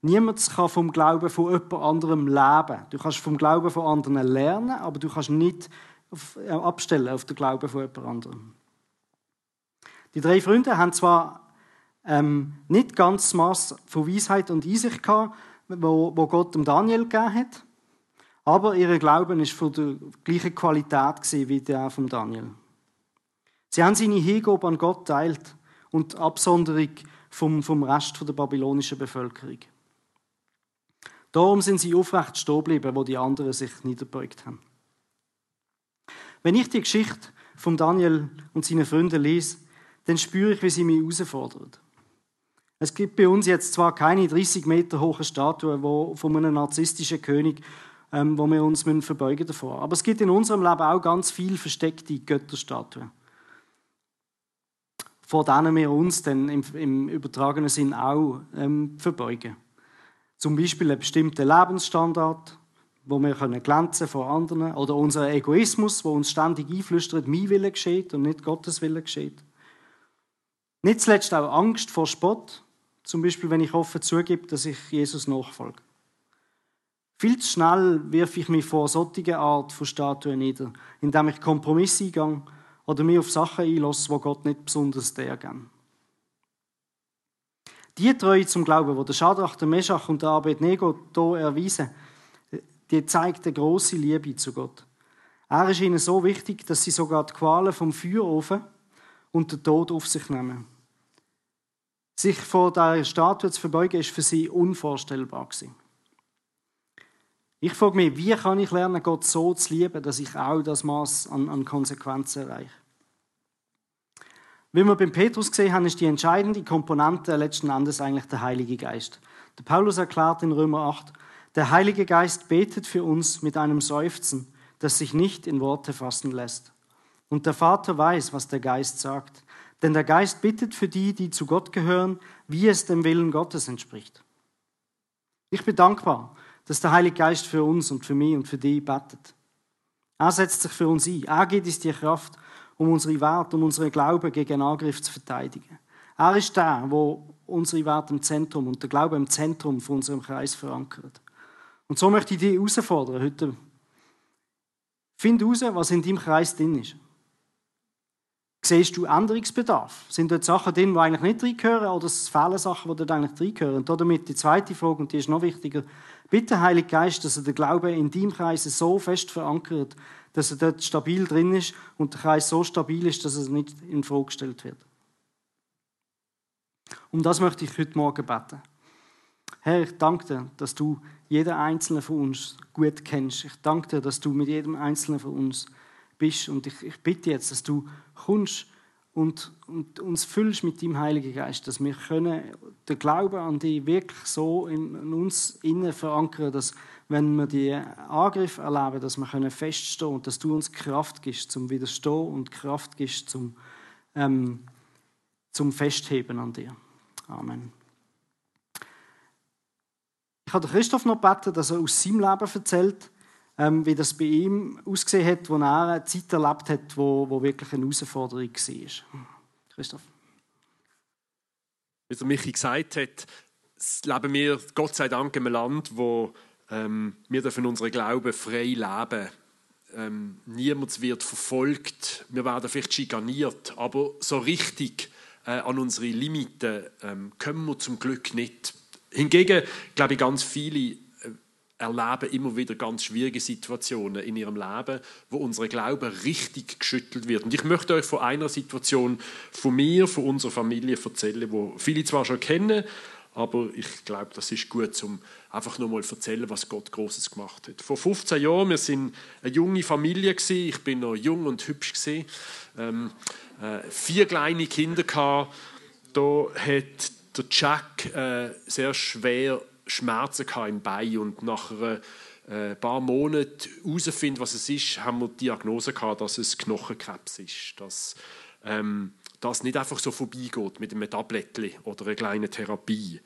Niemand kann vom Glauben von jemand anderem leben. Du kannst vom Glauben von anderen lernen, aber du kannst nicht äh, abstellen auf den Glauben von jemand anderem. Die drei Freunde haben zwar ähm, nicht ganz das Maß von Weisheit und Einsicht gehabt, wo, wo Gott dem Daniel gegeben hat. Aber ihr Glauben ist von der gleichen Qualität wie der von Daniel. Sie haben seine Hingabe an Gott teilt und die Absonderung vom, vom Rest der babylonischen Bevölkerung. Darum sind sie aufrecht stehen geblieben, wo die anderen sich niederbeugt haben. Wenn ich die Geschichte von Daniel und seinen Freunden lese, dann spüre ich, wie sie mich herausfordern. Es gibt bei uns jetzt zwar keine 30 Meter hohe Statue wo, von einem narzisstischen König, ähm, wo wir uns verbeugen davor. Aber es gibt in unserem Leben auch ganz viel versteckte Götterstatuen, vor denen wir uns dann im, im übertragenen Sinn auch ähm, verbeugen. Zum Beispiel einen bestimmten Lebensstandard, wo wir können glänzen vor anderen, oder unser Egoismus, wo uns ständig einflüstert, mein Wille geschieht und nicht Gottes Wille geschieht. Nicht zuletzt auch Angst vor Spott, zum Beispiel, wenn ich offen zugebe, dass ich Jesus nachfolge. Viel zu schnell wirf ich mich vor solche Art von Statuen nieder, indem ich Kompromisse eingehe oder mich auf Sachen einlasse, wo Gott nicht besonders der gern. Die Treue zum Glauben, die der Schadrach, der Meschach und der Abednego hier erweisen, die zeigt eine große Liebe zu Gott. Er ist ihnen so wichtig, dass sie sogar die Qualen vom Feuerofen und den Tod auf sich nehmen. Sich vor der Statue zu verbeugen, ist für sie unvorstellbar gewesen. Ich frage mich, wie kann ich lernen, Gott so zu lieben, dass ich auch das Maß an, an Konsequenzen erreiche? Wie wir beim Petrus gesehen haben, ist die entscheidende Komponente letzten Endes eigentlich der Heilige Geist. Der Paulus erklärt in Römer 8, der Heilige Geist betet für uns mit einem Seufzen, das sich nicht in Worte fassen lässt. Und der Vater weiß, was der Geist sagt, denn der Geist bittet für die, die zu Gott gehören, wie es dem Willen Gottes entspricht. Ich bin dankbar, dass der Heilige Geist für uns und für mich und für dich betet. Er setzt sich für uns ein. Er gibt uns die Kraft, um unsere Werte und unsere Glauben gegen Angriff zu verteidigen. Er ist der, wo unsere Werte im Zentrum und der Glaube im Zentrum von unserem Kreis verankert. Und so möchte ich dich herausfordern heute. Find heraus, was in deinem Kreis drin ist. Siehst du Änderungsbedarf? Sind dort Sachen drin, die eigentlich nicht reingehören oder fehlen Sachen, die dort eigentlich reingehören? Und damit die zweite Frage, und die ist noch wichtiger. Bitte, Heilig Geist, dass er den Glauben in deinem Kreis so fest verankert, dass er dort stabil drin ist und der Kreis so stabil ist, dass er nicht in Frage gestellt wird. Um das möchte ich heute Morgen beten. Herr, ich danke dir, dass du jeden Einzelnen von uns gut kennst. Ich danke dir, dass du mit jedem Einzelnen von uns bist. Und ich, ich bitte jetzt, dass du kommst und, und, uns füllst mit deinem Heiligen Geist, dass wir können den Glauben an dich wirklich so in, in uns innen verankern, dass wenn wir die Angriffe erleben, dass wir können feststehen und dass du uns Kraft gibst zum Widerstehen und Kraft gibst zum, ähm, zum Festheben an dir. Amen. Ich habe Christoph noch gebeten, dass er aus seinem Leben erzählt, ähm, wie das bei ihm ausgesehen hat, wo er eine Zeit erlebt hat, wo, wo wirklich eine Herausforderung war. Christoph. Wie der Michi gesagt hat, leben wir Gott sei Dank in einem Land, wo ähm, wir dürfen unseren Glauben frei leben. Ähm, niemand wird verfolgt, wir werden vielleicht schikaniert, aber so richtig äh, an unsere Limiten ähm, kommen wir zum Glück nicht. Hingegen glaube ich, ganz viele erleben immer wieder ganz schwierige Situationen in ihrem Leben, wo unser Glaube richtig geschüttelt wird. Und ich möchte euch von einer Situation von mir, von unserer Familie erzählen, wo viele zwar schon kennen, aber ich glaube, das ist gut, um einfach nur mal zu erzählen, was Gott Großes gemacht hat. Vor 15 Jahren, wir sind eine junge Familie gewesen, ich bin noch jung und hübsch gewesen, ähm, äh, vier kleine Kinder gehabt. Da hat der Jack äh, sehr schwer Schmerzen im Bein und nach ein äh, paar Monaten herausfinden, was es ist, haben wir die Diagnose gehabt, dass es Knochenkrebs ist, dass ähm, das nicht einfach so vorbeigeht mit einem Tablettchen oder einer kleinen Therapie.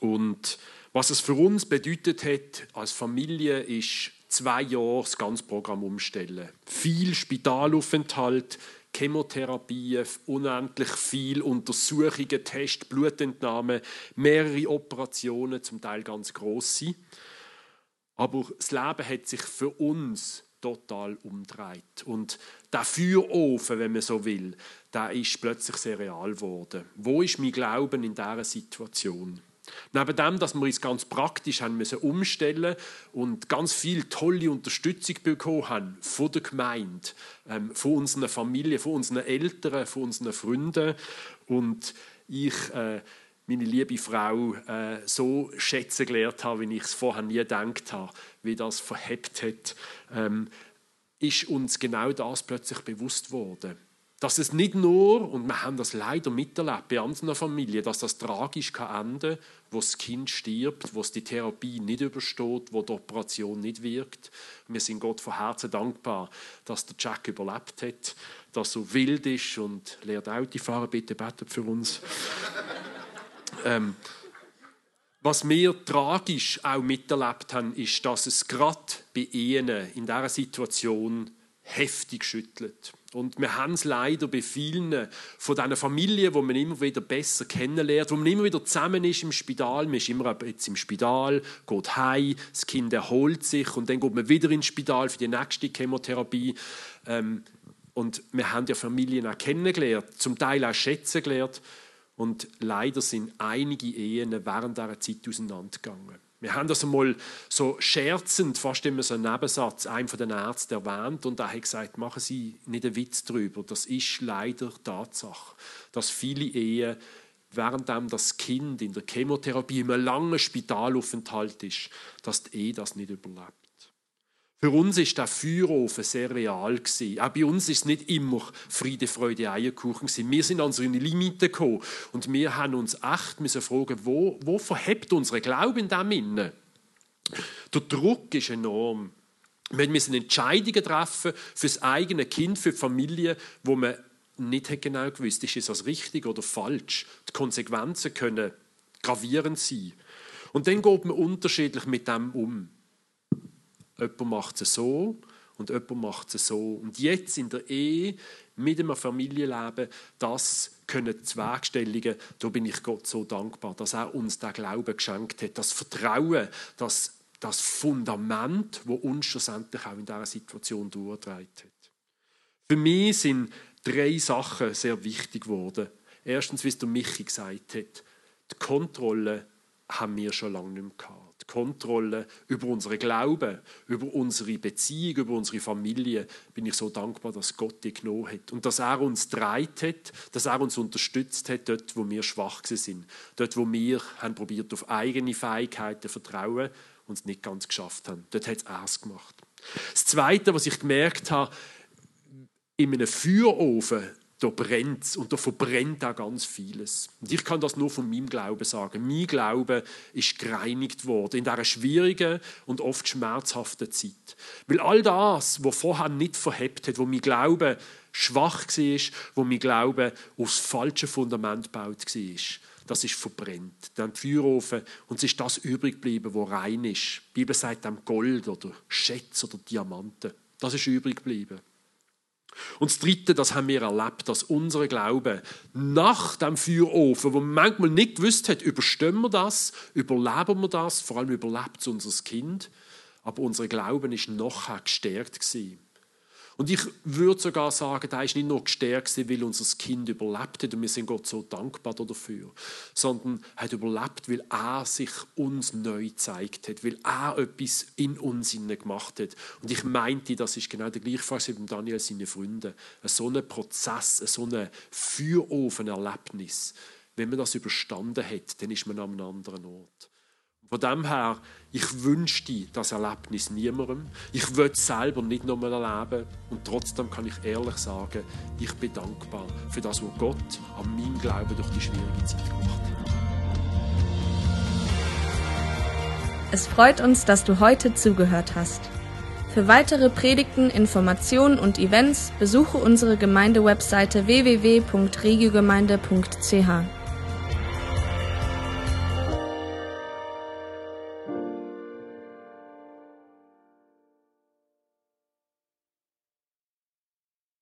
Und was es für uns bedeutet hat als Familie, ist zwei Jahre das ganze Programm umstellen. Viel Spitalaufenthalt, Chemotherapie, unendlich viel Untersuchungen, Tests, Blutentnahme, mehrere Operationen, zum Teil ganz grosse. Aber das Leben hat sich für uns total umdreht. Und der Feuerofen, wenn man so will, der ist plötzlich sehr real geworden. Wo ist mein Glauben in dieser Situation? Neben dem, dass wir uns ganz praktisch haben müssen umstellen und ganz viel tolle Unterstützung bekommen haben von der Gemeinde, ähm, von unseren Familien, von unseren Eltern, von unseren Freunden. Und ich äh, meine liebe Frau äh, so schätzen gelernt habe, wie ich es vorher nie gedacht habe, wie das verhebt hat, ähm, ist uns genau das plötzlich bewusst worden. Dass es nicht nur, und wir haben das leider miterlebt bei anderen Familien, dass das tragisch kann enden wo das Kind stirbt, wo es die Therapie nicht übersteht, wo die Operation nicht wirkt. Wir sind Gott von Herzen dankbar, dass der Jack überlebt hat, dass er wild ist und lernt Auto fahren. Bitte betet für uns. ähm, was wir tragisch auch miterlebt haben, ist, dass es gerade bei ihnen in dieser Situation heftig schüttelt. Und wir haben es leider bei vielen von diesen Familien, wo man immer wieder besser kennenlernt, wo man immer wieder zusammen ist im Spital. Man ist immer jetzt im Spital, geht heim, das Kind erholt sich und dann geht man wieder ins Spital für die nächste Chemotherapie. Ähm, und wir haben ja Familien auch kennengelernt, zum Teil auch schätzen gelernt. Und leider sind einige Ehen während dieser Zeit auseinandergegangen. Wir haben das einmal so scherzend, fast immer so einen Nebensatz, einem von den Ärzten erwähnt und er hat gesagt, machen Sie nicht einen Witz darüber. Das ist leider Tatsache, dass viele Ehen, während das Kind in der Chemotherapie in einem langen Spitalaufenthalt ist, dass die Ehe das nicht überlebt. Für uns ist der Feuerofen sehr real gewesen. Auch bei uns ist es nicht immer Friede, Freude, Eierkuchen gewesen. Wir sind an unsere Limiten gekommen und wir haben uns echt müssen fragen, wo, wo verhebt unsere Glaube in dem inne? Der Druck ist enorm. Wir müssen Entscheidungen treffen für das eigene Kind, für die Familie, wo man nicht genau gewusst, ist das richtig oder falsch. Die Konsequenzen können gravierend sein. Und dann geht man unterschiedlich mit dem um. Jemand macht es so und jemand macht es so. Und jetzt in der Ehe, mit einem Familienleben, das können Zweigstellungen, da bin ich Gott so dankbar, dass er uns den Glauben geschenkt hat, das Vertrauen, das, das Fundament, wo uns schlussendlich auch in dieser Situation durchgetragen hat. Für mich sind drei Sachen sehr wichtig geworden. Erstens, wie es der Michi gesagt hat, die Kontrolle haben wir schon lange nicht mehr gehabt. Kontrolle über unseren Glauben, über unsere Beziehung, über unsere Familie, bin ich so dankbar, dass Gott die genommen hat und dass er uns dreit hat, dass er uns unterstützt hat, dort, wo wir schwach sind, dort, wo wir haben probiert auf eigene Fähigkeiten vertrauen und es nicht ganz geschafft haben. Dort hat es erst gemacht. Das Zweite, was ich gemerkt habe, in einem Feuerofen da brennt und da verbrennt auch ganz vieles. Und ich kann das nur von meinem Glauben sagen. Mein Glaube ist gereinigt worden in dieser schwierigen und oft schmerzhaften Zeit. Weil all das, was vorher nicht verhebt hat, wo mein Glaube schwach war, wo mein Glaube aufs falsche Fundament gebaut war, das ist verbrennt. Dann Feuerofen und es ist das übrig geblieben, wo rein ist. Die Bibel sagt dann Gold oder Schätze oder Diamanten. Das ist übrig geblieben. Und das Dritte, das haben wir erlebt, dass unser Glaube nach dem Feuerofen, wo man manchmal nicht gewusst hat, überstehen wir das, überleben wir das, vor allem überlebt es unser Kind, aber unser Glauben ist nachher gestärkt gewesen. Und ich würde sogar sagen, da ist nicht nur gestärkt, weil unser Kind überlebt hat und wir sind Gott so dankbar dafür, sondern er hat überlebt, weil er sich uns neu gezeigt hat, weil er etwas in uns gemacht hat. Und ich meinte, das ist genau der gleiche Fall wie mit Daniel seine Freunde. So ein Prozess, so ein Feuerofen-Erlebnis. Wenn man das überstanden hat, dann ist man an einem anderen Ort. Von dem her, ich wünschte das Erlebnis niemandem. Ich will es selber nicht nochmal erleben. Und trotzdem kann ich ehrlich sagen, ich bin dankbar für das, was Gott an meinem Glauben durch die schwierige Zeit gemacht hat. Es freut uns, dass du heute zugehört hast. Für weitere Predigten, Informationen und Events besuche unsere Gemeindewebseite www.regiogemeinde.ch.